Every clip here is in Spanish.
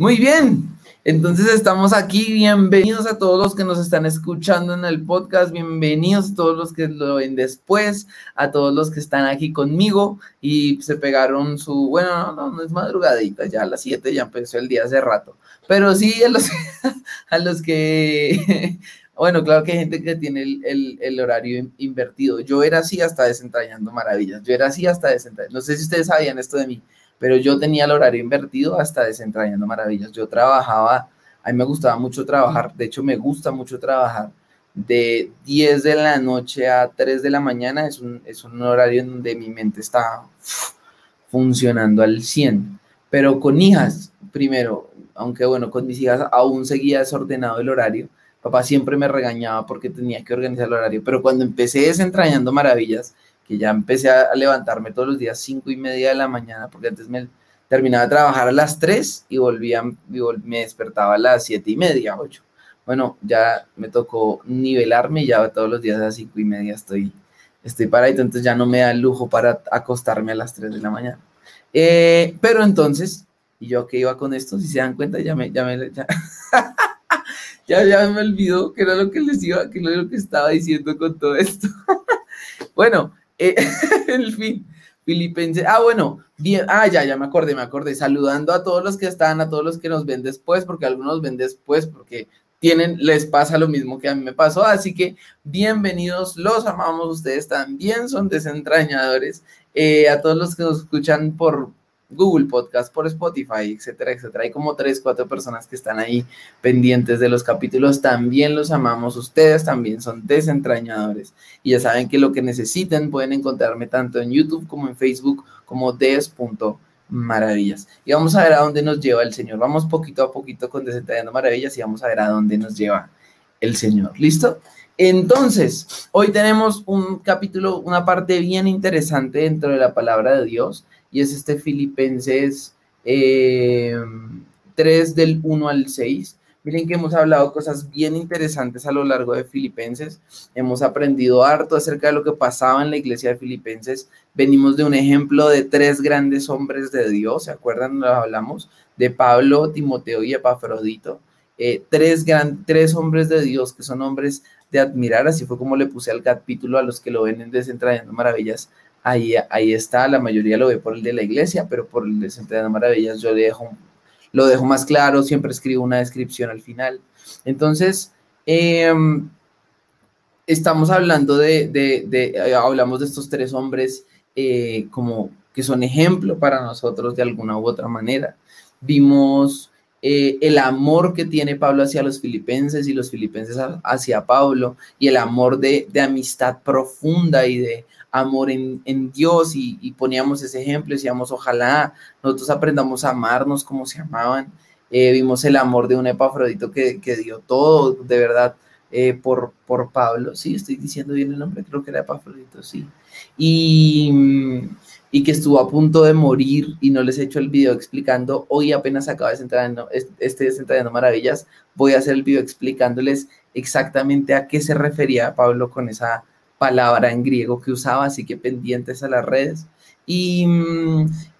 Muy bien, entonces estamos aquí. Bienvenidos a todos los que nos están escuchando en el podcast. Bienvenidos a todos los que lo ven después, a todos los que están aquí conmigo y se pegaron su, bueno, no, no, es madrugadita, ya a las 7 ya empezó el día hace rato. Pero sí a los, a los que, bueno, claro que hay gente que tiene el, el, horario invertido. Yo era así hasta desentrañando maravillas. Yo era así hasta desentrañando. No sé si ustedes sabían esto de mí pero yo tenía el horario invertido hasta desentrañando maravillas. Yo trabajaba, a mí me gustaba mucho trabajar, de hecho me gusta mucho trabajar de 10 de la noche a 3 de la mañana, es un, es un horario en donde mi mente está funcionando al 100, pero con hijas, primero, aunque bueno, con mis hijas aún seguía desordenado el horario, papá siempre me regañaba porque tenía que organizar el horario, pero cuando empecé desentrañando maravillas, que ya empecé a levantarme todos los días cinco y media de la mañana, porque antes me terminaba de trabajar a las 3 y volvía, me despertaba a las siete y media, 8. Bueno, ya me tocó nivelarme, ya todos los días a las cinco y media estoy, estoy paradito, entonces ya no me da el lujo para acostarme a las 3 de la mañana. Eh, pero entonces, y yo que iba con esto, si se dan cuenta, ya me, ya me, ya, ya, ya me olvidó que era lo que les iba, que era lo que estaba diciendo con todo esto. bueno, eh, en fin, Filipenses. Ah, bueno, bien. Ah, ya, ya me acordé, me acordé. Saludando a todos los que están, a todos los que nos ven después, porque algunos ven después, porque tienen, les pasa lo mismo que a mí me pasó. Así que bienvenidos, los amamos, ustedes también son desentrañadores. Eh, a todos los que nos escuchan por, Google Podcast, por Spotify, etcétera, etcétera. Hay como tres, cuatro personas que están ahí pendientes de los capítulos. También los amamos. Ustedes también son desentrañadores. Y ya saben que lo que necesiten pueden encontrarme tanto en YouTube como en Facebook como des.maravillas. Y vamos a ver a dónde nos lleva el Señor. Vamos poquito a poquito con Desentrañando Maravillas y vamos a ver a dónde nos lleva el Señor. ¿Listo? Entonces, hoy tenemos un capítulo, una parte bien interesante dentro de la palabra de Dios y es este Filipenses 3 eh, del 1 al 6. Miren que hemos hablado cosas bien interesantes a lo largo de Filipenses. Hemos aprendido harto acerca de lo que pasaba en la iglesia de Filipenses. Venimos de un ejemplo de tres grandes hombres de Dios. ¿Se acuerdan? Nos hablamos de Pablo, Timoteo y Epafrodito. Eh, tres, gran, tres hombres de Dios que son hombres de admirar. Así fue como le puse al capítulo a los que lo ven en Desentrañando Maravillas ahí, ahí está, la mayoría lo ve por el de la iglesia, pero por el de Centro de Maravillas yo dejo, lo dejo más claro, siempre escribo una descripción al final. Entonces, em, estamos hablando de, eh, hablamos de estos tres hombres eh, como que son ejemplo para nosotros de alguna u otra manera. Vimos eh, el amor que tiene Pablo hacia los filipenses y los filipenses hacia Pablo y el amor de amistad profunda y de amor en, Dios y, poníamos ese ejemplo, decíamos, ojalá nosotros aprendamos a amarnos como se amaban. Eh, vimos el amor de un Epafrodito que, dio todo, de verdad, eh, por, por Pablo. Sí, estoy diciendo bien el nombre, creo que era Epafrodito, sí. Y, y que estuvo a punto de morir y no les he hecho el video explicando. Hoy apenas acaba de centrar este Desentrañando Maravillas. Voy a hacer el video explicándoles exactamente a qué se refería Pablo con esa palabra en griego que usaba, así que pendientes a las redes. Y,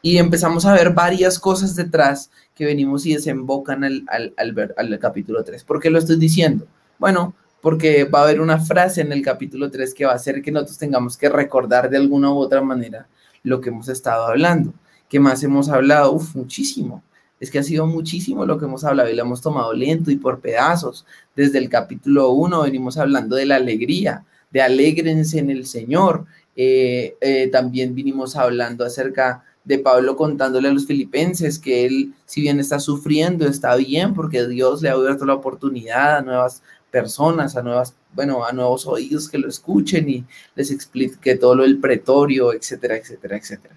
y empezamos a ver varias cosas detrás que venimos y desembocan al, al, al, al capítulo 3. ¿Por qué lo estoy diciendo? Bueno, porque va a haber una frase en el capítulo 3 que va a hacer que nosotros tengamos que recordar de alguna u otra manera lo que hemos estado hablando. ¿Qué más hemos hablado? Uf, muchísimo. Es que ha sido muchísimo lo que hemos hablado y lo hemos tomado lento y por pedazos. Desde el capítulo 1 venimos hablando de la alegría, de alégrense en el Señor. Eh, eh, también vinimos hablando acerca de Pablo contándole a los filipenses que él, si bien está sufriendo, está bien porque Dios le ha abierto la oportunidad a nuevas personas, a nuevas, bueno, a nuevos oídos que lo escuchen y les explique todo lo del pretorio, etcétera, etcétera, etcétera.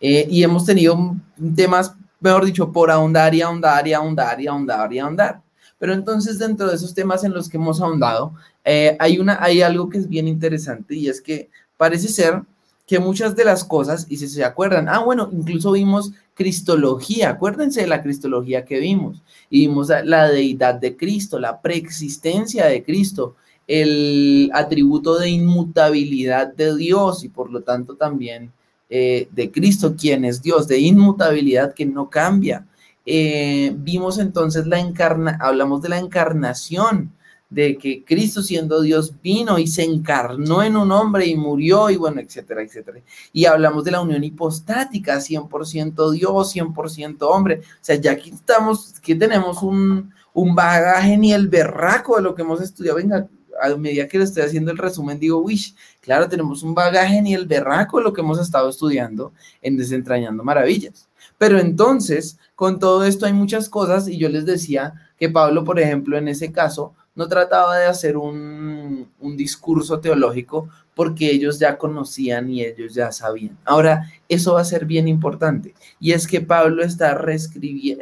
Eh, y hemos tenido temas, mejor dicho, por ahondar y ahondar y ahondar y ahondar y ahondar. Pero entonces dentro de esos temas en los que hemos ahondado, eh, hay, una, hay algo que es bien interesante y es que parece ser que muchas de las cosas, y si se acuerdan, ah, bueno, incluso vimos cristología, acuérdense de la cristología que vimos, y vimos la deidad de Cristo, la preexistencia de Cristo, el atributo de inmutabilidad de Dios y por lo tanto también eh, de Cristo, quien es Dios, de inmutabilidad que no cambia, eh, vimos entonces la encarna, hablamos de la encarnación, de que Cristo siendo Dios vino y se encarnó en un hombre y murió y bueno, etcétera, etcétera. Y hablamos de la unión hipostática, 100% Dios, 100% hombre. O sea, ya aquí estamos, aquí tenemos un, un bagaje ni el berraco de lo que hemos estudiado. Venga, a medida que le estoy haciendo el resumen, digo, wish, claro, tenemos un bagaje ni el berraco de lo que hemos estado estudiando en Desentrañando Maravillas. Pero entonces, con todo esto hay muchas cosas y yo les decía que Pablo, por ejemplo, en ese caso, no trataba de hacer un, un, discurso teológico porque ellos ya conocían y ellos ya sabían. Ahora, eso va a ser bien importante y es que Pablo está,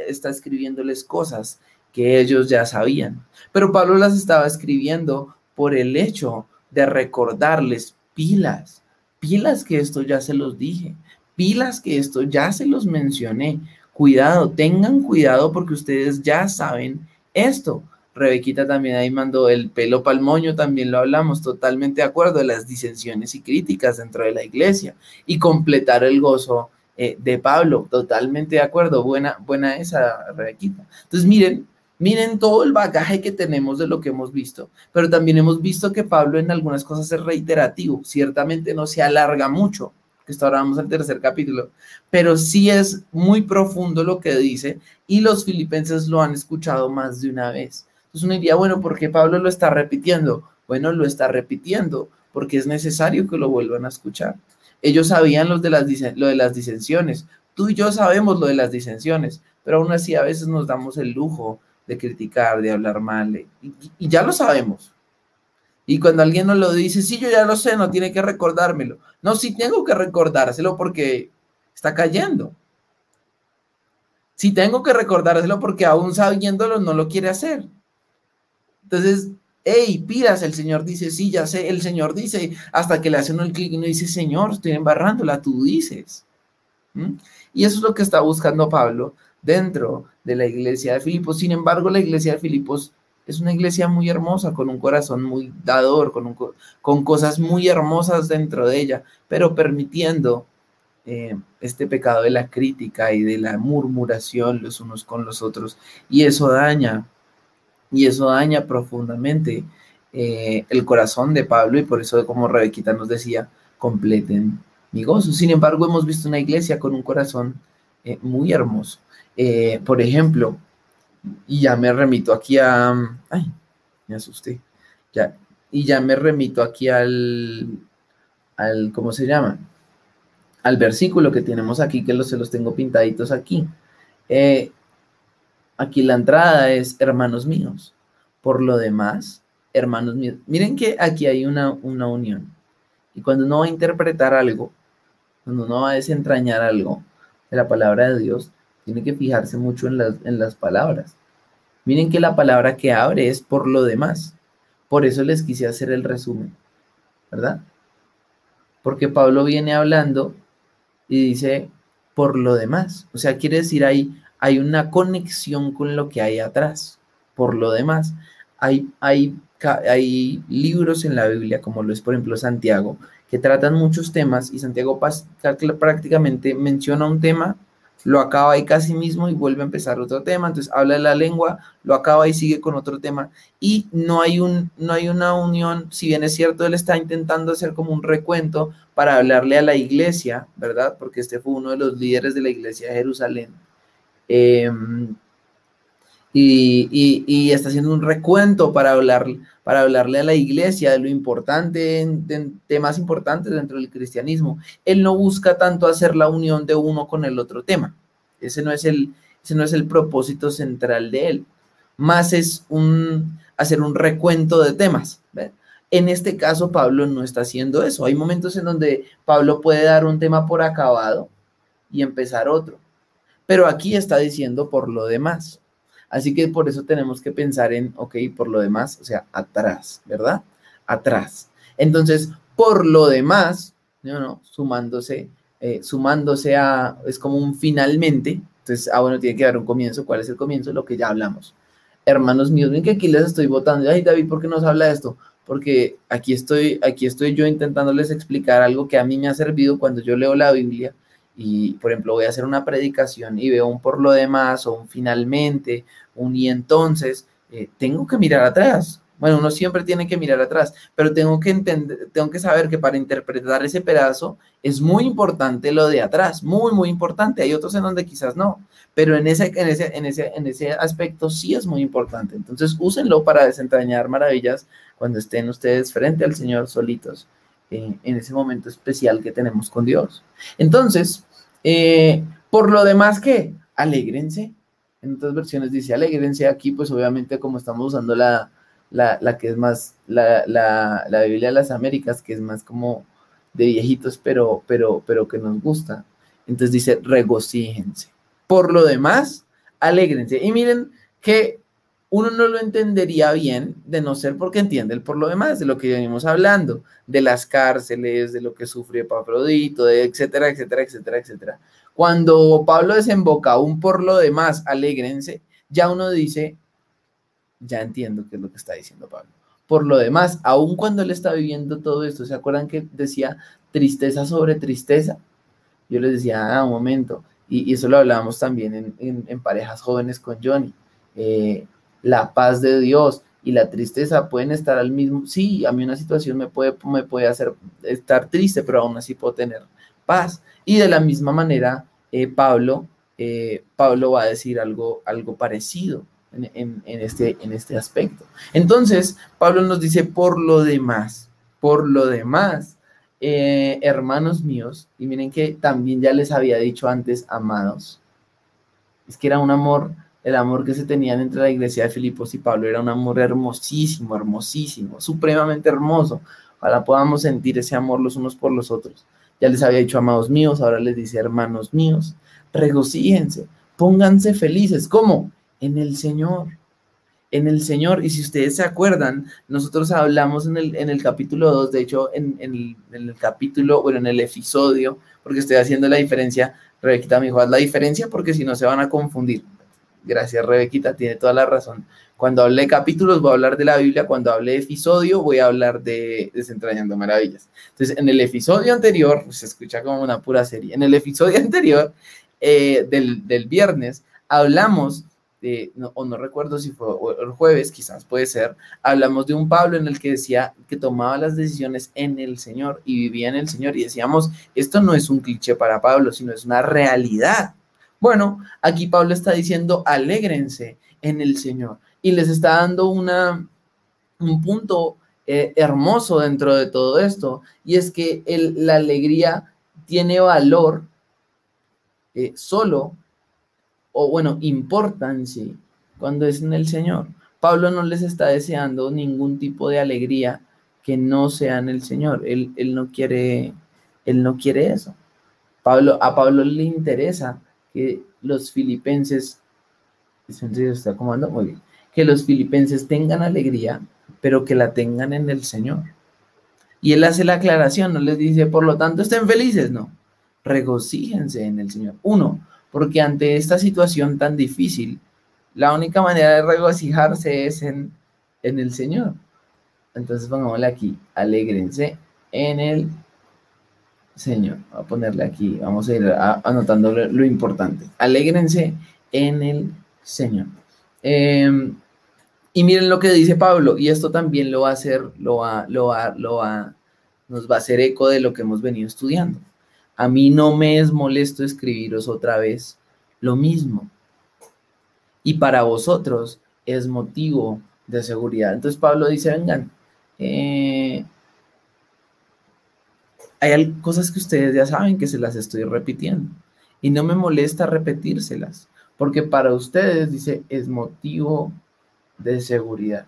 está escribiéndoles cosas que ellos ya sabían, pero Pablo las estaba escribiendo por el hecho de recordarles pilas, pilas que esto ya se los dije, pilas que esto ya se los mencioné. Cuidado, tengan cuidado porque ustedes ya saben esto. Rebequita también ahí mandó el pelo palmoño, también lo hablamos, totalmente de acuerdo, las disensiones y críticas dentro de la iglesia y completar el gozo eh, de Pablo, totalmente de acuerdo, buena, buena esa Rebequita. Entonces miren, Miren todo el bagaje que tenemos de lo que hemos visto, pero también hemos visto que Pablo en algunas cosas es reiterativo, ciertamente no se alarga mucho, que ahora vamos al tercer capítulo, pero sí es muy profundo lo que dice y los filipenses lo han escuchado más de una vez. Entonces uno diría, bueno, ¿por qué Pablo lo está repitiendo? Bueno, lo está repitiendo porque es necesario que lo vuelvan a escuchar. Ellos sabían los de las, lo de las disensiones, tú y yo sabemos lo de las disensiones, pero aún así a veces nos damos el lujo de criticar, de hablar mal, y, ya lo sabemos. Y cuando alguien nos lo dice, sí, yo ya lo sé, no tiene que recordármelo. No, sí tengo que recordárselo porque está cayendo. Sí tengo que recordárselo porque aún sabiéndolo no lo quiere hacer. Entonces, hey, pidas, el Señor dice, sí, ya sé, el Señor dice, hasta que le hace uno clic y uno dice, Señor, estoy embarrándola, tú dices. ¿Mm? Y eso es lo que está buscando Pablo dentro de la iglesia de Filipos. Sin embargo, la iglesia de Filipos es una iglesia muy hermosa, con un corazón muy dador, con, con cosas muy hermosas dentro de ella, pero permitiendo eh, este pecado de la crítica y de la murmuración los unos con los otros. Y eso daña, y eso daña profundamente eh, el corazón de Pablo, y por eso, como Rebequita nos decía, completen mi gozo. Sin embargo, hemos visto una iglesia con un corazón eh, muy hermoso. Eh, por ejemplo, y ya me remito aquí a, ay, me asusté, ya, y ya me remito aquí al, al, ¿cómo se llama? Al versículo que tenemos aquí, que los, se los tengo pintaditos aquí. Eh, aquí la entrada es, hermanos míos. Por lo demás, hermanos míos, miren que aquí hay una, una unión. Y cuando uno va a interpretar algo, cuando uno va a desentrañar algo de la palabra de Dios, tiene que fijarse mucho en las, en las palabras. Miren que la palabra que abre es por lo demás. Por eso les quise hacer el resumen, ¿verdad? Porque Pablo viene hablando y dice por lo demás. O sea, quiere decir ahí hay una conexión con lo que hay atrás. Por lo demás, hay, hay, hay libros en la Biblia, como lo es por ejemplo Santiago, que tratan muchos temas y Santiago prácticamente menciona un tema lo acaba ahí casi mismo y vuelve a empezar otro tema, entonces habla la lengua, lo acaba y sigue con otro tema y no hay, un, no hay una unión, si bien es cierto, él está intentando hacer como un recuento para hablarle a la iglesia, ¿verdad? Porque este fue uno de los líderes de la iglesia de Jerusalén. Em, y, está haciendo un recuento para, hablar, para hablarle a la iglesia de lo importante, de temas importantes dentro del cristianismo. Él no busca tanto hacer la unión de uno con el otro tema. Ese no es el, ese no es el propósito central de él. Más es un, hacer un recuento de temas. En este caso, Pablo no está haciendo eso. Hay momentos en donde Pablo puede dar un tema por acabado y empezar otro. Pero aquí está diciendo por lo demás. Así que por eso tenemos que pensar en, ok, por lo demás, o sea, atrás, ¿verdad? Atrás. Entonces, por lo demás, ¿no? no sumándose, eh, sumándose a, es como un finalmente, entonces, ah, bueno, tiene que dar un comienzo. ¿Cuál es el comienzo? Lo que ya hablamos. Hermanos míos, ven que aquí les estoy votando. Ay, David, ¿por qué nos habla de esto? Porque aquí estoy, aquí estoy yo intentándoles explicar algo que a mí me ha servido cuando yo leo la Biblia y, por ejemplo, voy a hacer una predicación y veo un por lo demás o un finalmente, un y entonces, eh, tengo que mirar atrás. Bueno, uno siempre tiene que mirar atrás, pero tengo que entender, tengo que saber que para interpretar ese pedazo es muy importante lo de atrás, muy, muy importante. Hay otros en donde quizás no, pero en ese, en ese, en ese, en ese aspecto sí es muy importante. Entonces, úsenlo para desentrañar maravillas cuando estén ustedes frente al Señor solitos en ese momento especial que tenemos con Dios. Entonces, eh, por lo demás, ¿qué? Alégrense. En otras versiones dice alégrense. Aquí, pues obviamente, como estamos usando la, la, que es más, la, la, la, Biblia de las Américas, que es más como de viejitos, pero, pero, pero que nos gusta. Entonces dice, regocíjense. Por lo demás, alégrense. Y miren que uno no lo entendería bien de no ser porque entiende el por lo demás, de lo que venimos hablando, de las cárceles, de lo que sufre Epafrodito, de etcétera, etcétera, etcétera, etcétera. Cuando Pablo desemboca un por lo demás, alégrense, ya uno dice, ya entiendo qué es lo que está diciendo Pablo. Por lo demás, aun cuando él está viviendo todo esto, ¿se acuerdan que decía tristeza sobre tristeza? Yo les decía, ah, un momento, y, eso lo hablábamos también en, parejas jóvenes con Johnny. Eh, la paz de Dios y la tristeza pueden estar al mismo, sí, a mí una situación me puede, me puede hacer estar triste, pero aún así puedo tener paz. Y de la misma manera, eh, Pablo, eh, Pablo va a decir algo, algo parecido en, este, en este aspecto. Entonces, Pablo nos dice, por lo demás, por lo demás, eh, hermanos míos, y miren que también ya les había dicho antes, amados, es que era un amor el amor que se tenían entre la iglesia de Filipos y Pablo era un amor hermosísimo, hermosísimo, supremamente hermoso. Ojalá podamos sentir ese amor los unos por los otros. Ya les había dicho amados míos, ahora les dice hermanos míos, regocíjense, pónganse felices. ¿Cómo? En el Señor. En el Señor. Y si ustedes se acuerdan, nosotros hablamos en el, en el capítulo 2, de hecho, en, el, en, el, capítulo, bueno, en el episodio, porque estoy haciendo la diferencia. Rebequita me dijo, haz la diferencia porque si no se van a confundir. Gracias, Rebequita, tiene toda la razón. Cuando hable de capítulos voy a hablar de la Biblia, cuando hable de episodio voy a hablar de Desentrañando Maravillas. Entonces, en el episodio anterior, pues, se escucha como una pura serie, en el episodio anterior eh, del, del, viernes hablamos o no recuerdo si fue el jueves, quizás puede ser, hablamos de un Pablo en el que decía que tomaba las decisiones en el Señor y vivía en el Señor y decíamos, esto no es un cliché para Pablo, sino es una realidad bueno, aquí Pablo está diciendo, alégrense en el Señor. Y les está dando una, un punto eh, hermoso dentro de todo esto. Y es que la alegría tiene valor eh, solo, o bueno, importancia cuando es en el Señor. Pablo no les está deseando ningún tipo de alegría que no sea en el Señor. Él, él no quiere, él no quiere eso. Pablo, a Pablo le interesa que los filipenses, está muy bien, que los filipenses tengan alegría, pero que la tengan en el Señor. Y él hace la aclaración, no les dice, por lo tanto, estén felices, no, regocíjense en el Señor. Uno, porque ante esta situación tan difícil, la única manera de regocijarse es en, en el Señor. Entonces pongámosle aquí, alégrense en el Señor. Voy a ponerle aquí, vamos a ir anotando lo importante. Alégrense en el Señor. Em, y miren lo que dice Pablo, y esto también lo va a hacer, lo va, lo va, lo va, nos va a hacer eco de lo que hemos venido estudiando. A mí no me es molesto escribiros otra vez lo mismo. Y para vosotros es motivo de seguridad. Entonces Pablo dice, vengan, eh, hay cosas que ustedes ya saben que se las estoy repitiendo y no me molesta repetírselas, porque para ustedes, dice, es motivo de seguridad.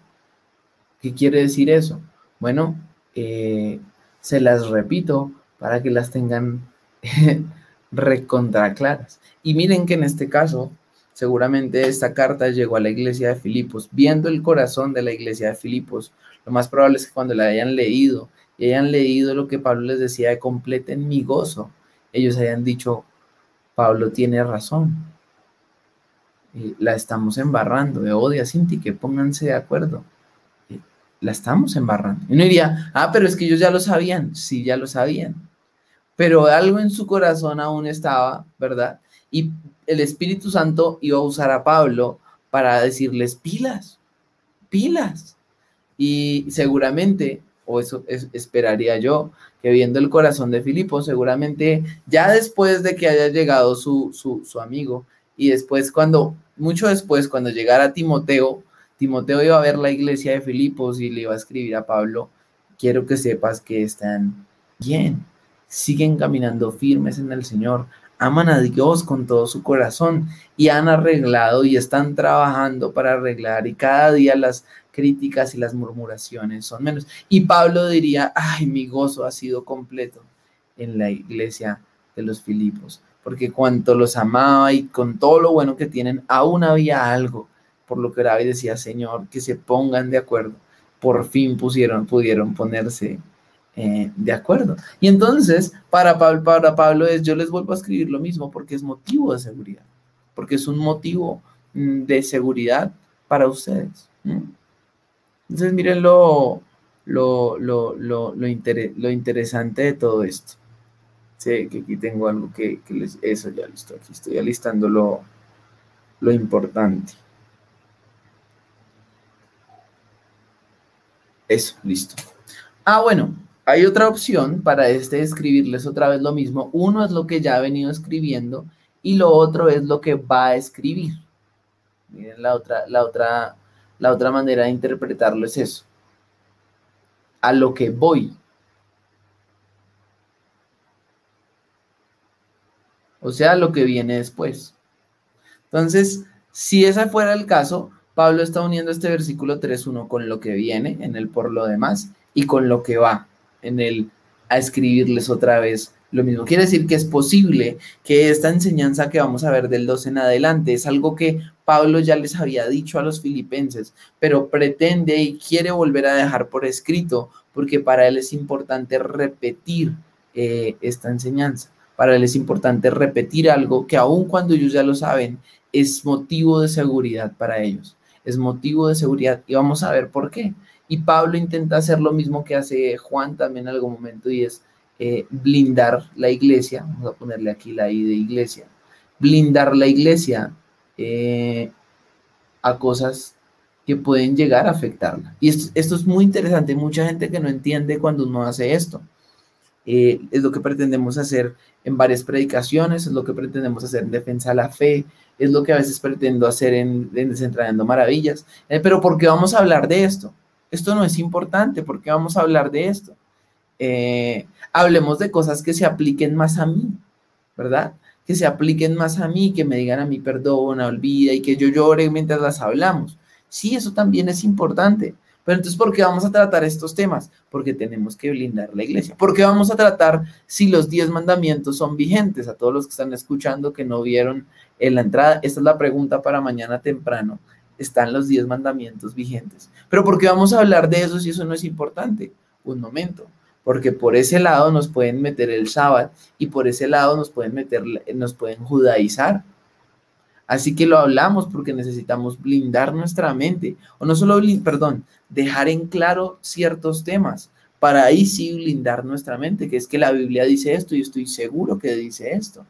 ¿Qué quiere decir eso? Bueno, eh, se las repito para que las tengan recontra claras. Y miren que en este caso, seguramente esta carta llegó a la iglesia de Filipos, viendo el corazón de la iglesia de Filipos. Lo más probable es que cuando la hayan leído y hayan leído lo que Pablo les decía de completen mi gozo, ellos hayan dicho, Pablo tiene razón. la estamos embarrando. De odia, Cinti, que pónganse de acuerdo. la estamos embarrando. Y uno diría, ah, pero es que ellos ya lo sabían. Sí, ya lo sabían. pero algo en su corazón aún estaba, ¿verdad? Y el Espíritu Santo iba a usar a Pablo para decirles pilas, pilas. Y seguramente, o eso esperaría yo, que viendo el corazón de Filipo, seguramente ya después de que haya llegado su, su, su amigo, y después cuando, mucho después, cuando llegara Timoteo, Timoteo iba a ver la iglesia de Filipos y le iba a escribir a Pablo, quiero que sepas que están bien, siguen caminando firmes en el Señor, aman a Dios con todo su corazón y han arreglado y están trabajando para arreglar y cada día las críticas y las murmuraciones son menos. Y Pablo diría, ay, mi gozo ha sido completo en la iglesia de los Filipos, porque cuanto los amaba y con todo lo bueno que tienen, aún había algo por lo que David decía, Señor, que se pongan de acuerdo. Por fin pusieron, pudieron ponerse eh, de acuerdo. Y entonces, para Pablo, para Pablo es, yo les vuelvo a escribir lo mismo porque es motivo de seguridad, porque es un motivo mm, de seguridad para ustedes. Entonces, miren lo, lo, lo, lo, lo, interesante de todo esto. Sé que aquí tengo algo que, que les... Eso ya listo, aquí estoy alistando lo, lo importante. Eso, listo. Ah, bueno, hay otra opción para este escribirles otra vez lo mismo. Uno es lo que ya ha venido escribiendo y lo otro es lo que va a escribir. Miren, la otra, la otra, la otra manera de interpretarlo es eso. A lo que voy. O sea, lo que viene después. Entonces, si ese fuera el caso, Pablo está uniendo este versículo 3.1 con lo que viene en el por lo demás y con lo que va en el a escribirles otra vez lo mismo. Quiere decir que es posible que esta enseñanza que vamos a ver del 12 en adelante es algo que Pablo ya les había dicho a los filipenses, pero pretende y quiere volver a dejar por escrito porque para él es importante repetir eh, esta enseñanza. Para él es importante repetir algo que aun cuando ellos ya lo saben, es motivo de seguridad para ellos es motivo de seguridad y vamos a ver por qué. Y Pablo intenta hacer lo mismo que hace Juan también en algún momento y es eh, blindar la iglesia, vamos a ponerle aquí la I de iglesia, blindar la iglesia eh, a cosas que pueden llegar a afectarla. Y esto, esto, es muy interesante, mucha gente que no entiende cuando uno hace esto. Eh, es lo que pretendemos hacer en varias predicaciones, es lo que pretendemos hacer en defensa de la fe, es lo que a veces pretendo hacer en, en Maravillas. Pero ¿por qué vamos a hablar de esto? Esto no es importante, ¿por qué vamos a hablar de esto? Eh, hablemos de cosas que se apliquen más a mí, ¿verdad? Que se apliquen más a mí, que me digan a mí perdona, olvida y que yo llore mientras las hablamos. Sí, eso también es importante, pero entonces, ¿por qué vamos a tratar estos temas? Porque tenemos que blindar la iglesia. ¿Por qué vamos a tratar si los diez mandamientos son vigentes? A todos los que están escuchando que no vieron en la entrada, esta es la pregunta para mañana temprano. ¿Están los diez mandamientos vigentes? Pero ¿por qué vamos a hablar de eso si eso no es importante? Un momento. Porque por ese lado nos pueden meter el sábado y por ese lado nos pueden meter, nos pueden judaizar Así que lo hablamos porque necesitamos blindar nuestra mente, o no solo, perdón, dejar en claro ciertos temas, para ahí sí blindar nuestra mente, que es que la Biblia dice esto y estoy seguro que dice esto,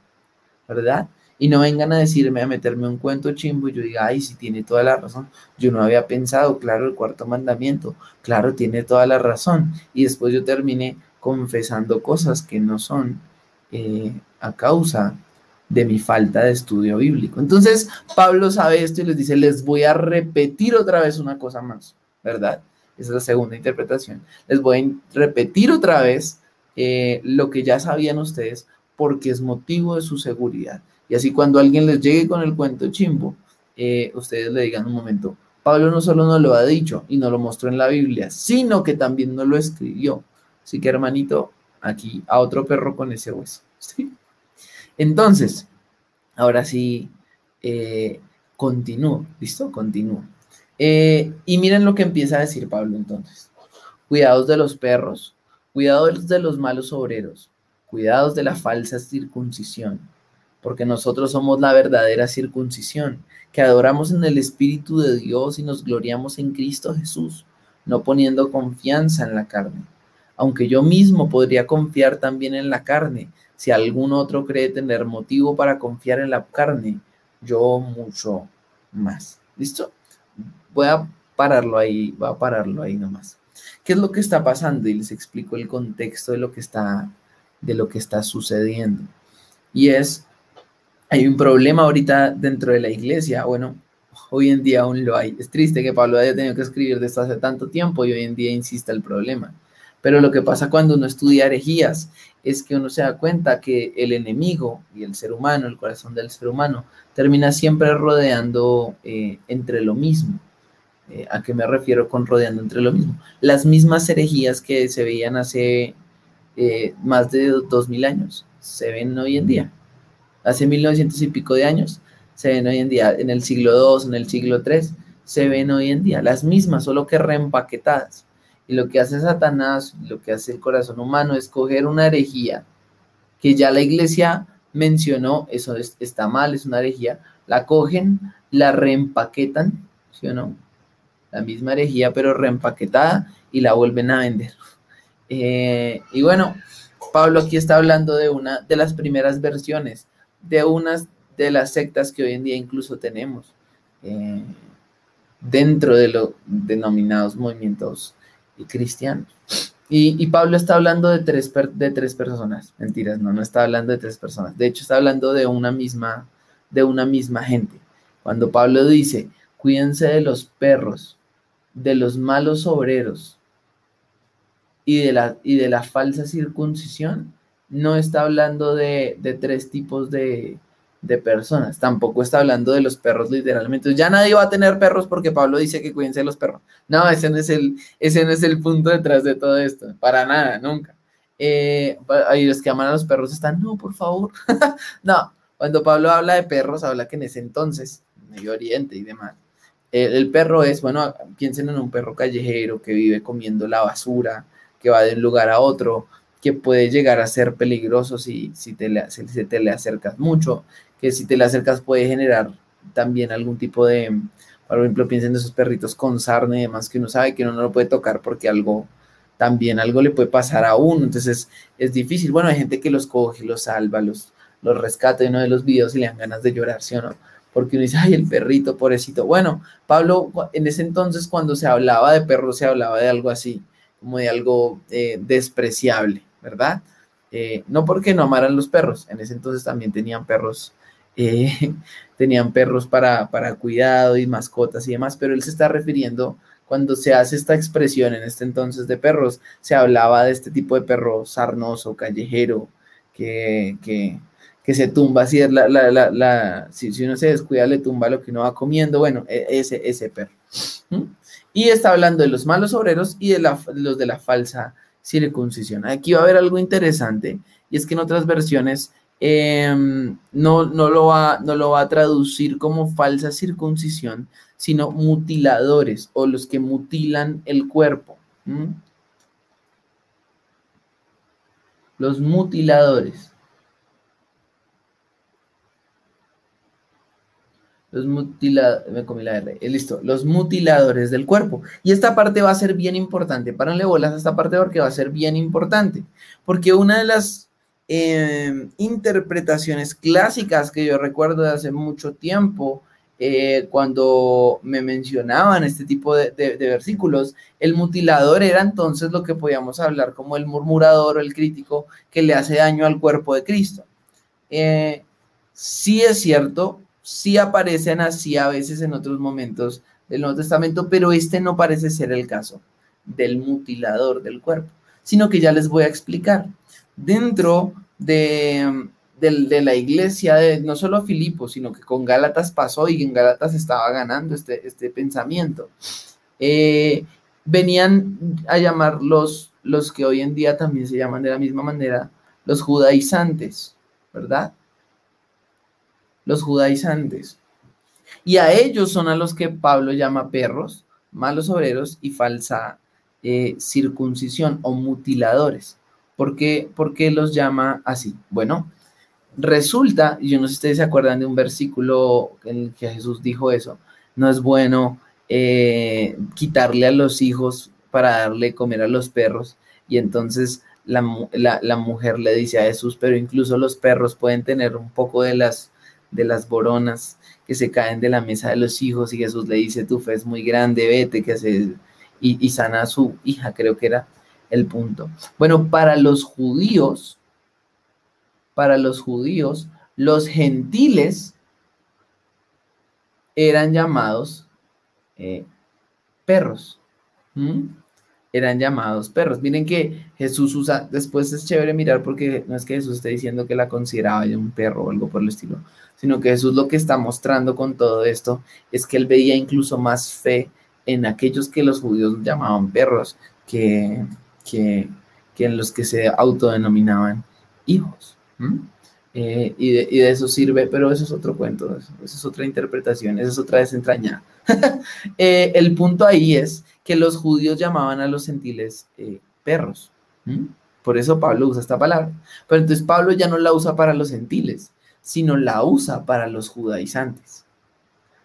¿verdad? Y no vengan a decirme, a meterme un cuento chimbo y yo diga, ay, sí tiene toda la razón. Yo no había pensado, claro, el cuarto mandamiento, claro, tiene toda la razón. Y después yo terminé confesando cosas que no son eh, a causa de mi falta de estudio bíblico. Entonces, Pablo sabe esto y les dice, les voy a repetir otra vez una cosa más, ¿verdad? Esa es la segunda interpretación. Les voy a repetir otra vez eh, lo que ya sabían ustedes porque es motivo de su seguridad. Y así cuando alguien les llegue con el cuento chimbo, eh, ustedes le digan un momento, Pablo no solo nos lo ha dicho y nos lo mostró en la Biblia, sino que también nos lo escribió. Así que hermanito, aquí a otro perro con ese hueso. ¿sí? Entonces, ahora sí, eh, continúo, ¿listo? Continúo. Eh, y miren lo que empieza a decir Pablo entonces. Cuidados de los perros, cuidados de los malos obreros, cuidados de la falsa circuncisión, porque nosotros somos la verdadera circuncisión, que adoramos en el Espíritu de Dios y nos gloriamos en Cristo Jesús, no poniendo confianza en la carne aunque yo mismo podría confiar también en la carne, si algún otro cree tener motivo para confiar en la carne, yo mucho más. ¿Listo? Voy a pararlo ahí, voy a pararlo ahí nomás. ¿Qué es lo que está pasando? Y les explico el contexto de lo que está, de lo que está sucediendo. Y es, hay un problema ahorita dentro de la iglesia. Bueno, hoy en día aún lo hay. Es triste que Pablo haya tenido que escribir de esto hace tanto tiempo y hoy en día insista el problema. Pero lo que pasa cuando uno estudia herejías es que uno se da cuenta que el enemigo y el ser humano, el corazón del ser humano, termina siempre rodeando eh, entre lo mismo. Eh, ¿A qué me refiero con rodeando entre lo mismo? Las mismas herejías que se veían hace eh, más de dos mil años, se ven hoy en día. Hace mil novecientos y pico de años, se ven hoy en día. En el siglo II, en el siglo III, se ven hoy en día. Las mismas, solo que reempaquetadas. Y lo que hace Satanás, lo que hace el corazón humano es coger una herejía que ya la iglesia mencionó, eso está mal, es una herejía, la cogen, la reempaquetan, ¿sí o no? La misma herejía, pero reempaquetada y la vuelven a vender. Eh, y bueno, Pablo aquí está hablando de una de las primeras versiones, de unas de las sectas que hoy en día incluso tenemos eh, dentro de los denominados movimientos cristianos. Y, y, Pablo está hablando de tres, de tres personas, mentiras, no, no está hablando de tres personas, de hecho está hablando de una misma, de una misma gente. Cuando Pablo dice, cuídense de los perros, de los malos obreros y de la, y de la falsa circuncisión, no está hablando de, de tres tipos de, de personas. Tampoco está hablando de los perros literalmente. Ya nadie va a tener perros porque Pablo dice que cuídense de los perros. No, ese no es el, ese no es el punto detrás de todo esto. Para nada, nunca. Eh, ahí los que aman a los perros están, no, por favor. no, cuando Pablo habla de perros, habla que en ese entonces, Medio Oriente y demás, el, perro es, bueno, piensen en un perro callejero que vive comiendo la basura, que va de un lugar a otro, que puede llegar a ser peligroso si, si, te, le, si te le acercas mucho, que si te le acercas puede generar también algún tipo de, por ejemplo, piensen en esos perritos con sarna y demás que uno sabe que uno no lo puede tocar porque algo, también algo le puede pasar a uno, entonces es difícil. Bueno, hay gente que los coge, los salva, los, los rescata y uno de los videos y le dan ganas de llorar, ¿sí o no? Porque uno dice, ay, el perrito, pobrecito. Bueno, Pablo, en ese entonces cuando se hablaba de perros, se hablaba de algo así, como de algo eh, despreciable, ¿verdad? Eh, no porque no amaran los perros, en ese entonces también tenían perros eh, tenían perros para, para cuidado y mascotas y demás, pero él se está refiriendo cuando se hace esta expresión en este entonces de perros, se hablaba de este tipo de perro sarnoso, callejero, que, que, se tumba, la, si, si, uno se descuida le tumba lo que uno va comiendo, bueno, e, ese, ese perro. Y está hablando de los malos obreros y de los de la falsa circuncisión. Aquí va a haber algo interesante, y es que en otras versiones Em, no, no, lo va, no lo va a traducir como falsa circuncisión, sino mutiladores o los que mutilan el cuerpo. Los mutiladores. Los mutiladores, me comí la R, eh, listo, los mutiladores del cuerpo. Y esta parte va a ser bien importante. Párenle bolas a esta parte porque va a ser bien importante. Porque una de las Em, interpretaciones clásicas que yo recuerdo de hace mucho tiempo, eh, cuando me mencionaban este tipo de, versículos, el mutilador era entonces lo que podíamos hablar como el murmurador o el crítico que le hace daño al cuerpo de Cristo. Eh, sí es cierto, sí aparecen así a veces en otros momentos del Nuevo Testamento, pero este no parece ser el caso del mutilador del cuerpo, sino que ya les voy a explicar dentro de, la iglesia, de, no solo Filipo, sino que con Gálatas pasó y en Gálatas estaba ganando este, este pensamiento. Eh, venían a llamar los, los que hoy en día también se llaman de la misma manera, los judaizantes, ¿verdad? Los judaizantes. Y a ellos son a los que Pablo llama perros, malos obreros y falsa eh, circuncisión o mutiladores. ¿Por qué, los llama así? Bueno, resulta, y yo no sé si ustedes se acuerdan de un versículo en el que Jesús dijo eso, no es bueno eh, quitarle a los hijos para darle comer a los perros. Y entonces la, mujer le dice a Jesús, pero incluso los perros pueden tener un poco de las, de las boronas que se caen de la mesa de los hijos y Jesús le dice, tu fe es muy grande, vete, que. Y, y sana a su hija, creo que era el punto. Bueno, para los judíos, para los judíos, los gentiles eran llamados eh, perros. Eran llamados perros. Miren que Jesús usa, después es chévere mirar porque no es que Jesús esté diciendo que la consideraba un perro o algo por el estilo, sino que Jesús lo que está mostrando con todo esto es que él veía incluso más fe en aquellos que los judíos llamaban perros que, que, en los que se autodenominaban hijos. Eh, y, de, eso sirve, pero eso es otro cuento, eso, es otra interpretación, eso es otra desentrañada. Eh, el punto ahí es que los judíos llamaban a los gentiles eh, perros. Por eso Pablo usa esta palabra. Pero entonces Pablo ya no la usa para los gentiles, sino la usa para los judaizantes.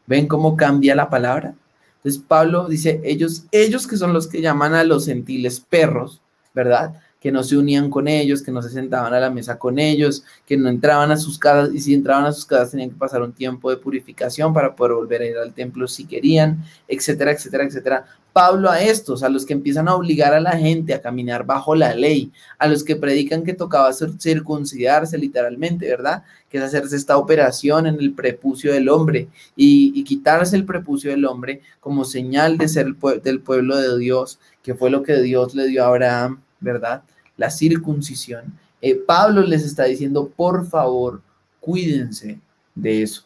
¿Ven cómo cambia la palabra? Entonces Pablo dice, ellos, ellos que son los que llaman a los gentiles perros, ¿verdad? Que no se unían con ellos, que no se sentaban a la mesa con ellos, que no entraban a sus casas y si entraban a sus casas tenían que pasar un tiempo de purificación para poder volver a ir al templo si querían, etcétera, etcétera, etcétera. Pablo a estos, a los que empiezan a obligar a la gente a caminar bajo la ley, a los que predican que tocaba circuncidarse literalmente, ¿verdad? Que es hacerse esta operación en el prepucio del hombre y, quitarse el prepucio del hombre como señal de ser del pueblo de Dios, que fue lo que Dios le dio a Abraham ¿verdad? La circuncisión. Eh, Pablo les está diciendo, por favor, cuídense de eso,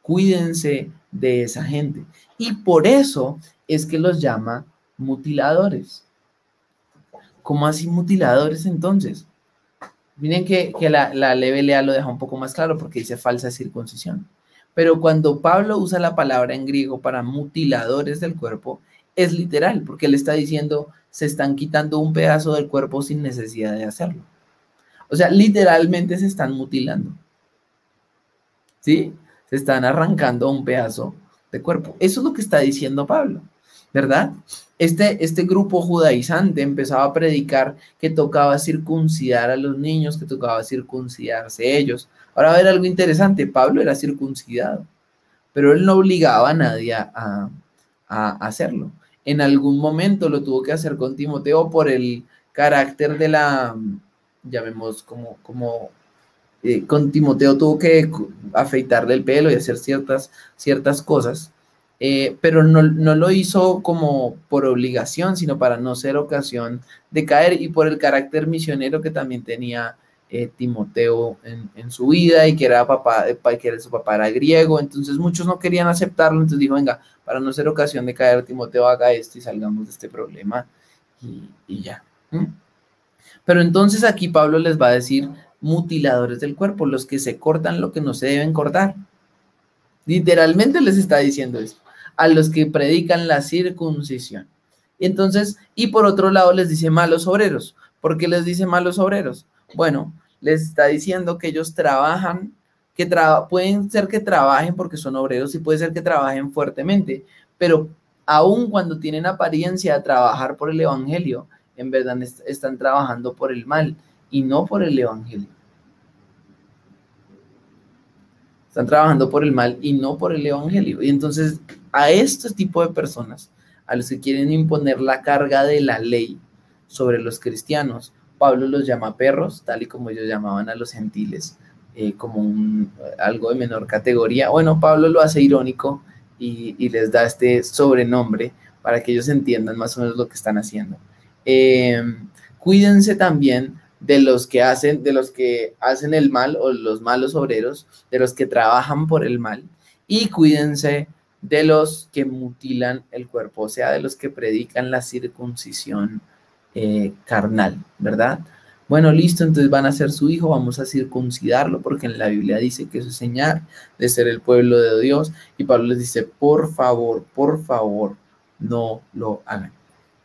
cuídense de esa gente. Y por eso es que los llama mutiladores. ¿Cómo así mutiladores entonces? Miren que, la, la lea lo deja un poco más claro porque dice falsa circuncisión. Pero cuando Pablo usa la palabra en griego para mutiladores del cuerpo, es literal, porque él está diciendo, se están quitando un pedazo del cuerpo sin necesidad de hacerlo. O sea, literalmente se están mutilando. ¿Sí? Se están arrancando un pedazo de cuerpo. Eso es lo que está diciendo Pablo, ¿verdad? Este, este grupo judaizante empezaba a predicar que tocaba circuncidar a los niños, que tocaba circuncidarse ellos. Ahora va a ver algo interesante, Pablo era circuncidado, pero él no obligaba a nadie a hacerlo en algún momento lo tuvo que hacer con Timoteo por el carácter de la, llamemos como, como eh, con Timoteo tuvo que afeitarle el pelo y hacer ciertas, ciertas cosas, eh, pero no, lo hizo como por obligación, sino para no ser ocasión de caer y por el carácter misionero que también tenía eh, Timoteo en, su vida y que era papá, que era su papá era griego, entonces muchos no querían aceptarlo, entonces dijo, venga, para no ser ocasión de caer, Timoteo haga esto y salgamos de este problema y, ya. Pero entonces aquí Pablo les va a decir mutiladores del cuerpo, los que se cortan lo que no se deben cortar. Literalmente les está diciendo esto, a los que predican la circuncisión. Y entonces, y por otro lado les dice malos obreros. ¿Por qué les dice malos obreros? Bueno, les está diciendo que ellos trabajan que pueden ser que trabajen porque son obreros y puede ser que trabajen fuertemente, pero aun cuando tienen apariencia de trabajar por el Evangelio, en verdad están trabajando por el mal y no por el Evangelio. Están trabajando por el mal y no por el Evangelio. Y entonces a este tipo de personas, a los que quieren imponer la carga de la ley sobre los cristianos, Pablo los llama perros, tal y como ellos llamaban a los gentiles eh, como algo de menor categoría. Bueno, Pablo lo hace irónico y, les da este sobrenombre para que ellos entiendan más o menos lo que están haciendo. Eh, cuídense también de los que hacen, de los que hacen el mal o los malos obreros, de los que trabajan por el mal, y cuídense de los que mutilan el cuerpo, o sea, de los que predican la circuncisión eh, carnal, ¿verdad? Bueno, listo, entonces van a ser su hijo, vamos a circuncidarlo, porque en la Biblia dice que es señal de ser el pueblo de Dios. Y Pablo les dice, por favor, por favor, no lo hagan.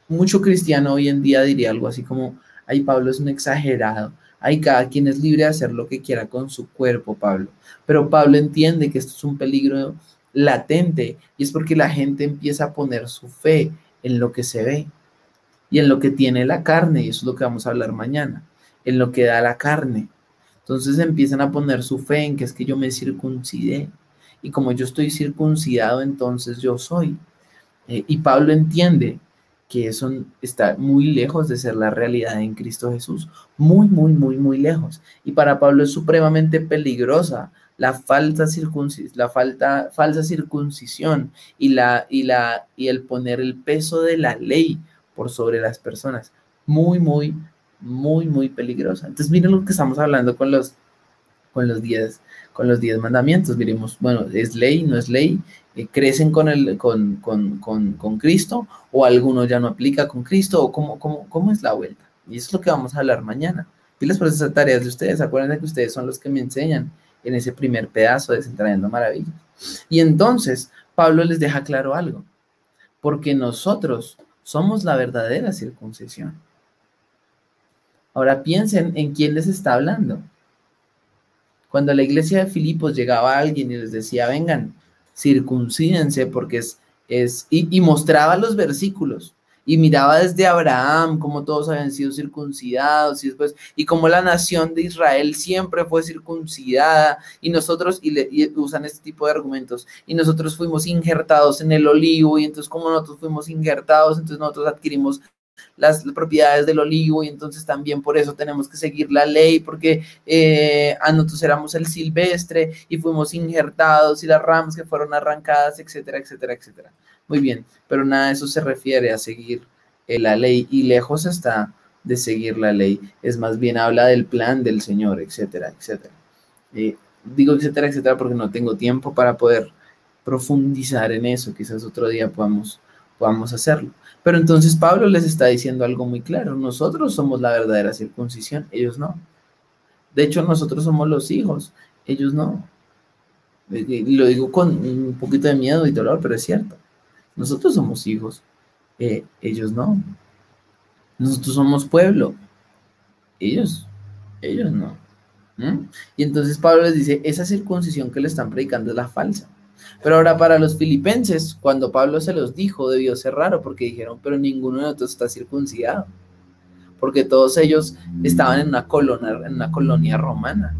Mucho cristiano hoy en día diría algo así como, ay, Pablo es un exagerado. Ay, cada quien es libre de hacer lo que quiera con su cuerpo, Pablo. Pero Pablo entiende que esto es un peligro latente y es porque la gente empieza a poner su fe en lo que se ve y en lo que tiene la carne, y eso es lo que vamos a hablar mañana, en lo que da la carne. Entonces empiezan a poner su fe en que es que yo me circuncidé, y como yo estoy circuncidado, entonces yo soy. Eh, y Pablo entiende que eso está muy lejos de ser la realidad en Cristo Jesús, muy, muy, muy, muy lejos. Y para Pablo es supremamente peligrosa la falsa circuncisión, la falta, falsa circuncisión y, la, y, la, y el poner el peso de la ley por sobre las personas. Muy, muy, muy, muy peligrosa. Entonces miren lo que estamos hablando con los, con los diez, con los diez mandamientos. Miremos, bueno, ¿es ley, no es ley? Eh, ¿Crecen con, el, con, con, con, con, Cristo o alguno ya no aplica con Cristo o cómo, cómo, cómo es la vuelta? Y eso es lo que vamos a hablar mañana. Pilas por esas tareas de ustedes. Acuérdense que ustedes son los que me enseñan en ese primer pedazo de Desentrañando Maravillas. Y entonces Pablo les deja claro algo. Porque nosotros somos la verdadera circuncisión. Ahora piensen en quién les está hablando. Cuando a la iglesia de Filipos llegaba alguien y les decía, vengan, circuncídense porque es, es y, mostraba los versículos y miraba desde Abraham cómo todos habían sido circuncidados y después y cómo la nación de Israel siempre fue circuncidada y nosotros y, y, usan este tipo de argumentos y nosotros fuimos injertados en el olivo y entonces como nosotros fuimos injertados entonces nosotros adquirimos las, propiedades del olivo y entonces también por eso tenemos que seguir la ley porque eh, a nosotros éramos el silvestre y fuimos injertados y las ramas que fueron arrancadas, etcétera, etcétera, etcétera. Muy bien, pero nada de eso se refiere a seguir eh, la ley y lejos está de seguir la ley, es más bien habla del plan del Señor, etcétera, etcétera. Eh, digo etcétera, etcétera porque no tengo tiempo para poder profundizar en eso, quizás otro día podamos, podamos hacerlo. Pero entonces Pablo les está diciendo algo muy claro, nosotros somos la verdadera circuncisión, ellos no. De hecho, nosotros somos los hijos, ellos no. Y lo digo con un poquito de miedo y dolor, pero es cierto. Nosotros somos hijos, eh, ellos no. Nosotros somos pueblo, ellos, ellos no. Y entonces Pablo les dice, esa circuncisión que le están predicando es la falsa. Pero ahora para los filipenses, cuando Pablo se los dijo, debió ser raro porque dijeron, pero ninguno de nosotros está circuncidado. Porque todos ellos estaban en colonia, en una colonia romana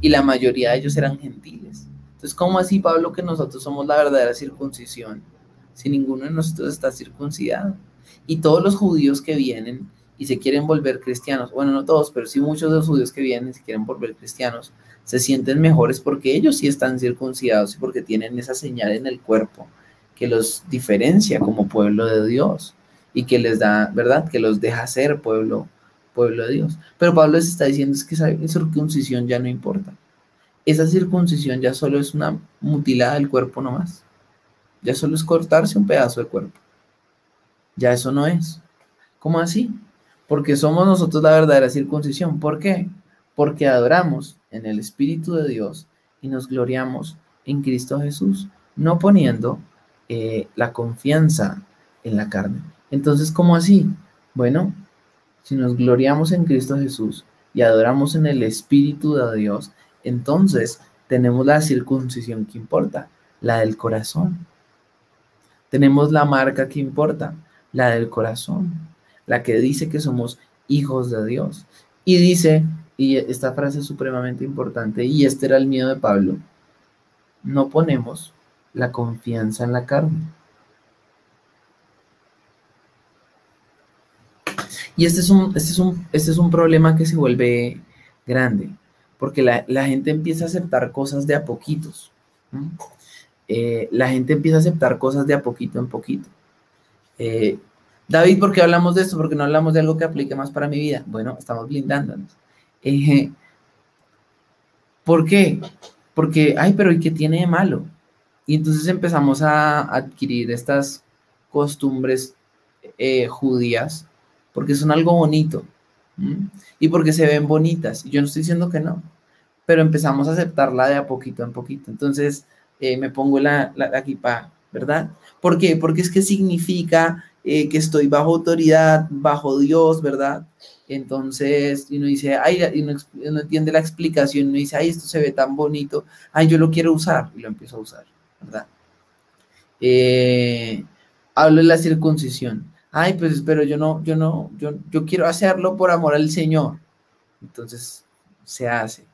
y la mayoría de ellos eran gentiles. Entonces, ¿cómo así, Pablo, que nosotros somos la verdadera circuncisión si ninguno de nosotros está circuncidado? Y todos los judíos que vienen y se quieren volver cristianos, bueno, no todos, pero sí muchos de los judíos que vienen y se quieren volver cristianos, se sienten mejores porque ellos sí están circuncidados y porque tienen esa señal en el cuerpo que los diferencia como pueblo de Dios y que les da, ¿verdad? Que los deja ser pueblo, pueblo de Dios. Pero Pablo les está diciendo es que esa circuncisión ya no importa. Esa circuncisión ya solo es una mutilada del cuerpo nomás. Ya solo es cortarse un pedazo de cuerpo. Ya eso no es. ¿Cómo así? Porque somos nosotros la verdadera circuncisión. ¿Por qué? Porque adoramos en el Espíritu de Dios y nos gloriamos en Cristo Jesús, no poniendo eh, la confianza en la carne. Entonces, ¿cómo así? Bueno, si nos gloriamos en Cristo Jesús y adoramos en el Espíritu de Dios, entonces tenemos la circuncisión que importa, la del corazón. Tenemos la marca que importa, la del corazón, la que dice que somos hijos de Dios. Y dice y esta frase es supremamente importante, y este era el miedo de Pablo, no ponemos la confianza en la carne. Y este es un, este es un, este es un problema que se vuelve grande, porque la, gente empieza a aceptar cosas de a poquitos. Eh, la gente empieza a aceptar cosas de a poquito en poquito. Eh, David, ¿por qué hablamos de esto? Porque no hablamos de algo que aplique más para mi vida. Bueno, estamos blindándonos. Eh, ¿Por qué? Porque, ay, pero ¿y qué tiene de malo? Y entonces empezamos a adquirir estas costumbres judías porque son algo bonito y porque se ven bonitas. Yo no estoy diciendo que no, pero empezamos a aceptarla de a poquito en poquito. Entonces eh, me pongo la, la, ¿verdad? ¿Por qué? Porque es que significa que estoy bajo autoridad, bajo Dios, ¿verdad? Entonces, uno dice, ay, y uno, entiende la explicación, uno dice, ay, esto se ve tan bonito, ay, yo lo quiero usar, y lo empiezo a usar, ¿verdad? Eh, hablo de la circuncisión. Ay, pues, pero yo no, yo no, yo, yo quiero hacerlo por amor al Señor. Entonces se hace.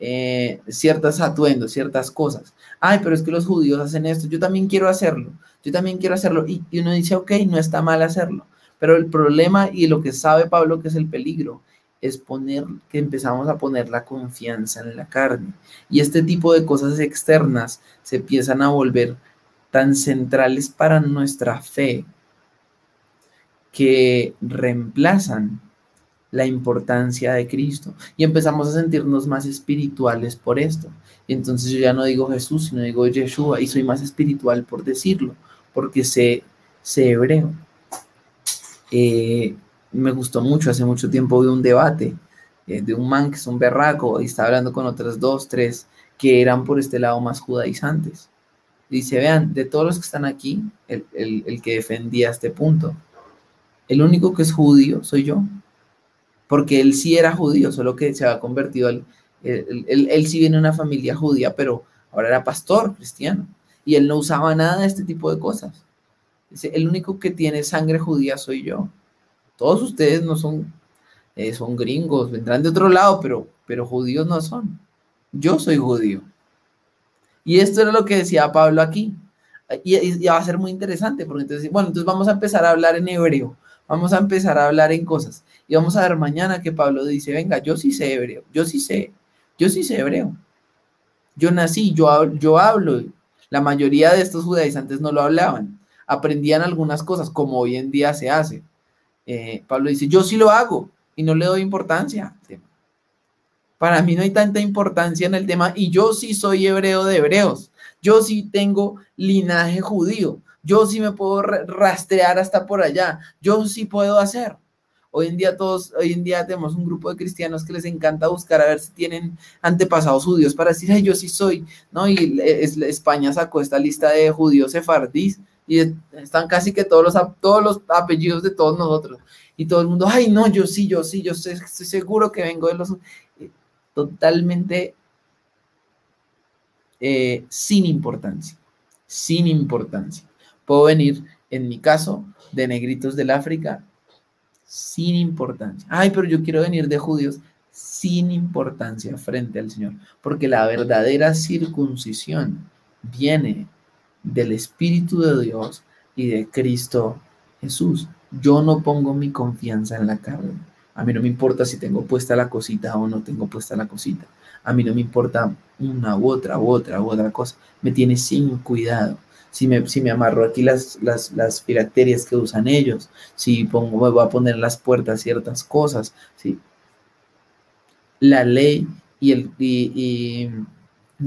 Eh, ciertos atuendos, ciertas cosas. Ay, pero es que los judíos hacen esto, yo también quiero hacerlo, yo también quiero hacerlo. Y, uno dice, ok, no está mal hacerlo. Pero el problema y lo que sabe Pablo que es el peligro es poner que empezamos a poner la confianza en la carne. Y este tipo de cosas externas se empiezan a volver tan centrales para nuestra fe que reemplazan la importancia de Cristo y empezamos a sentirnos más espirituales por esto. Y entonces yo ya no digo Jesús, sino digo Yeshua y soy más espiritual por decirlo, porque sé, sé hebreo. Eh, me gustó mucho, hace mucho tiempo vi un debate eh, de un man que es un berraco y está hablando con otras dos, tres que eran por este lado más judaizantes. Dice, vean, de todos los que están aquí, el, el que defendía este punto, el único que es judío soy yo, porque él sí era judío, solo que se había convertido, al, él, él, sí viene de una familia judía, pero ahora era pastor cristiano, y él no usaba nada de este tipo de cosas. Dice, el único que tiene sangre judía soy yo. Todos ustedes no son, eh, son gringos, vendrán de otro lado, pero, pero judíos no son. Yo soy judío. Y esto era lo que decía Pablo aquí. Y, y, va a ser muy interesante, porque entonces, bueno, entonces vamos a empezar a hablar en hebreo. Vamos a empezar a hablar en cosas. Y vamos a ver mañana que Pablo dice, venga, yo sí sé hebreo, yo sí sé, yo sí sé hebreo. Yo nací, yo, yo hablo. La mayoría de estos judaizantes no lo hablaban. Aprendían algunas cosas, como hoy en día se hace. Eh, Pablo dice, yo sí lo hago y no le doy importancia al tema. Para mí no hay tanta importancia en el tema y yo sí soy hebreo de hebreos. Yo sí tengo linaje judío. Yo sí me puedo rastrear hasta por allá. Yo sí puedo hacer. Hoy en día todos, hoy en día tenemos un grupo de cristianos que les encanta buscar a ver si tienen antepasados judíos para decir, ay, yo sí soy, ¿no? Y España sacó esta lista de judíos sefardís y están casi que todos los, todos los apellidos de todos nosotros. Y todo el mundo, ay, no, yo sí, yo sí, yo estoy, seguro que vengo de los... Totalmente eh, sin importancia, sin importancia. Puedo venir, en mi caso, de negritos del África sin importancia. Ay, pero yo quiero venir de judíos sin importancia frente al Señor, porque la verdadera circuncisión viene del Espíritu de Dios y de Cristo Jesús. Yo no pongo mi confianza en la carne. A mí no me importa si tengo puesta la cosita o no tengo puesta la cosita. A mí no me importa una u otra u otra u otra cosa. Me tiene sin cuidado si me, si me amarro aquí las, las, las que usan ellos, si pongo, voy a poner en las puertas ciertas cosas, ¿sí? La ley y, el, y,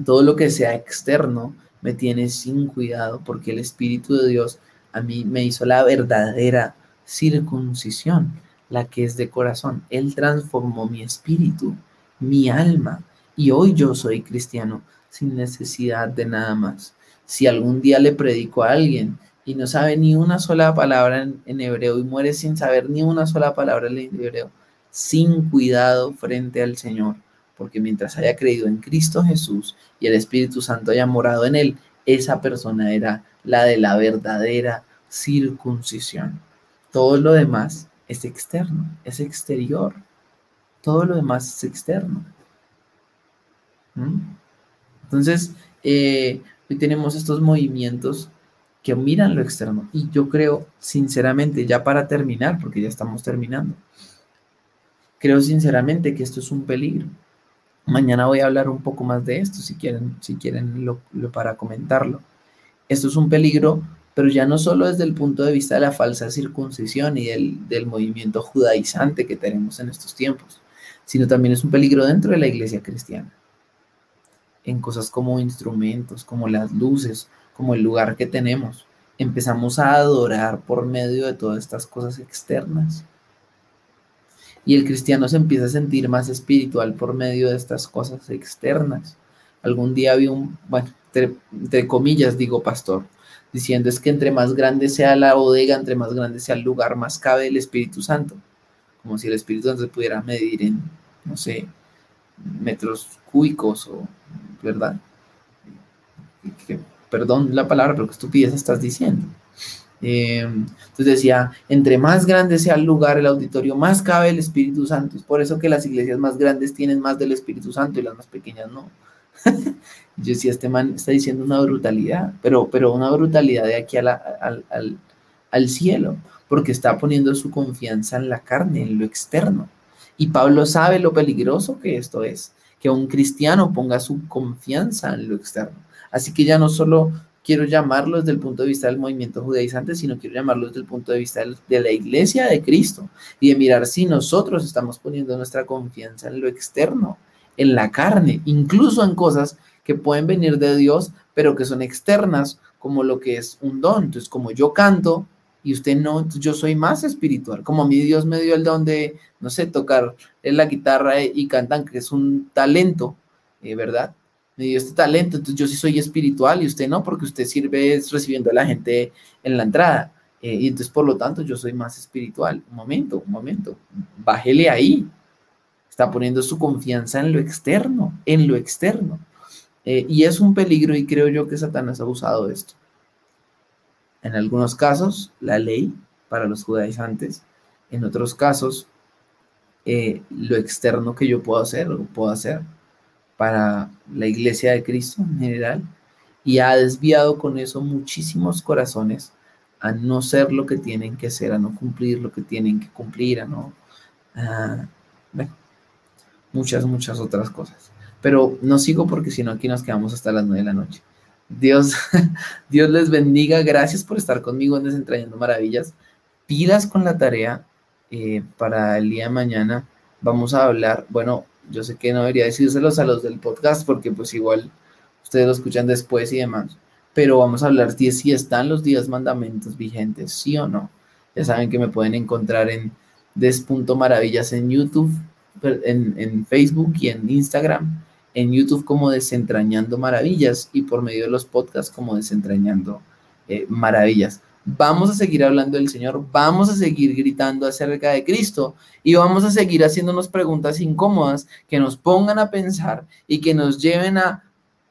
todo lo que sea externo me tiene sin cuidado porque el Espíritu de Dios a mí me hizo la verdadera circuncisión, la que es de corazón. Él transformó mi espíritu, mi alma, y hoy yo soy cristiano sin necesidad de nada más si algún día le predico a alguien y no sabe ni una sola palabra en, hebreo y muere sin saber ni una sola palabra en hebreo, sin cuidado frente al Señor, porque mientras haya creído en Cristo Jesús y el Espíritu Santo haya morado en él, esa persona era la de la verdadera circuncisión. Todo lo demás es externo, es exterior. Todo lo demás es externo. ¿Mm? Entonces, eh, Hoy tenemos estos movimientos que miran lo externo. Y yo creo, sinceramente, ya para terminar, porque ya estamos terminando, creo sinceramente que esto es un peligro. Mañana voy a hablar un poco más de esto, si quieren, si quieren lo, para comentarlo. Esto es un peligro, pero ya no solo desde el punto de vista de la falsa circuncisión y del, del movimiento judaizante que tenemos en estos tiempos, sino también es un peligro dentro de la iglesia cristiana en cosas como instrumentos, como las luces, como el lugar que tenemos. Empezamos a adorar por medio de todas estas cosas externas. Y el cristiano se empieza a sentir más espiritual por medio de estas cosas externas. Algún día vi un, bueno, entre, comillas digo pastor, diciendo es que entre más grande sea la bodega, entre más grande sea el lugar, más cabe el Espíritu Santo. Como si el Espíritu Santo se pudiera medir en, no sé, metros cúbicos o ¿verdad? perdón la palabra, pero qué estupidez estás diciendo. Eh, entonces decía, entre más grande sea el lugar, el auditorio, más cabe el Espíritu Santo. Es por eso que las iglesias más grandes tienen más del Espíritu Santo y las más pequeñas no. Yo decía, este man está diciendo una brutalidad, pero, pero una brutalidad de aquí al, al cielo, porque está poniendo su confianza en la carne, en lo externo. Y Pablo sabe lo peligroso que esto es, que un cristiano ponga su confianza en lo externo. Así que ya no solo quiero llamarlo desde el punto de vista del movimiento judaizante, sino quiero llamarlo desde el punto de vista de la iglesia de Cristo y de mirar si nosotros estamos poniendo nuestra confianza en lo externo, en la carne, incluso en cosas que pueden venir de Dios, pero que son externas, como lo que es un don. Entonces, como yo canto y usted no, yo soy más espiritual. Como a mí Dios me dio el don de, no sé, tocar la guitarra y cantan, que es un talento, eh, ¿verdad? me dio este talento, entonces yo sí soy espiritual y usted no, porque usted sirve recibiendo a la gente en la entrada. Eh, y entonces, por lo tanto, yo soy más espiritual. Un momento, un momento, bájele ahí. Está poniendo su confianza en lo externo, en lo externo. Eh, y es un peligro y creo yo que Satanás ha usado esto. En algunos casos, la ley para los judaizantes. En otros casos, eh, lo externo que yo puedo hacer o puedo hacer para la iglesia de Cristo en general y ha desviado con eso muchísimos corazones a no ser lo que tienen que ser, a no cumplir lo que tienen que cumplir, a no... bueno, muchas, muchas otras cosas. Pero no sigo porque si no aquí nos quedamos hasta las nueve de la noche. Dios, Dios les bendiga. Gracias por estar conmigo en Desentrañando Maravillas. Pilas con la tarea eh, para el día de mañana. Vamos a hablar, bueno, yo sé que no debería decírselos a los del podcast porque pues igual ustedes lo escuchan después y demás. Pero vamos a hablar de si están los 10 mandamientos vigentes, sí o no. Ya saben que me pueden encontrar en des.maravillas en YouTube, en, en Facebook y en Instagram. En YouTube como Desentrañando Maravillas y por medio de los podcasts como Desentrañando eh, Maravillas. Vamos a seguir hablando del Señor, vamos a seguir gritando acerca de Cristo y vamos a seguir haciéndonos preguntas incómodas que nos pongan a pensar y que nos lleven a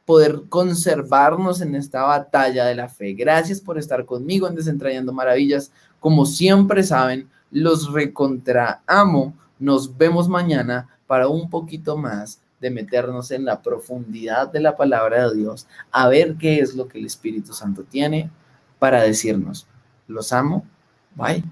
poder conservarnos en esta batalla de la fe. Gracias por estar conmigo en Desentrañando Maravillas. Como siempre saben, los recontra amo. Nos vemos mañana para un poquito más de meternos en la profundidad de la palabra de Dios, a ver qué es lo que el Espíritu Santo tiene para decirnos, los amo, bye.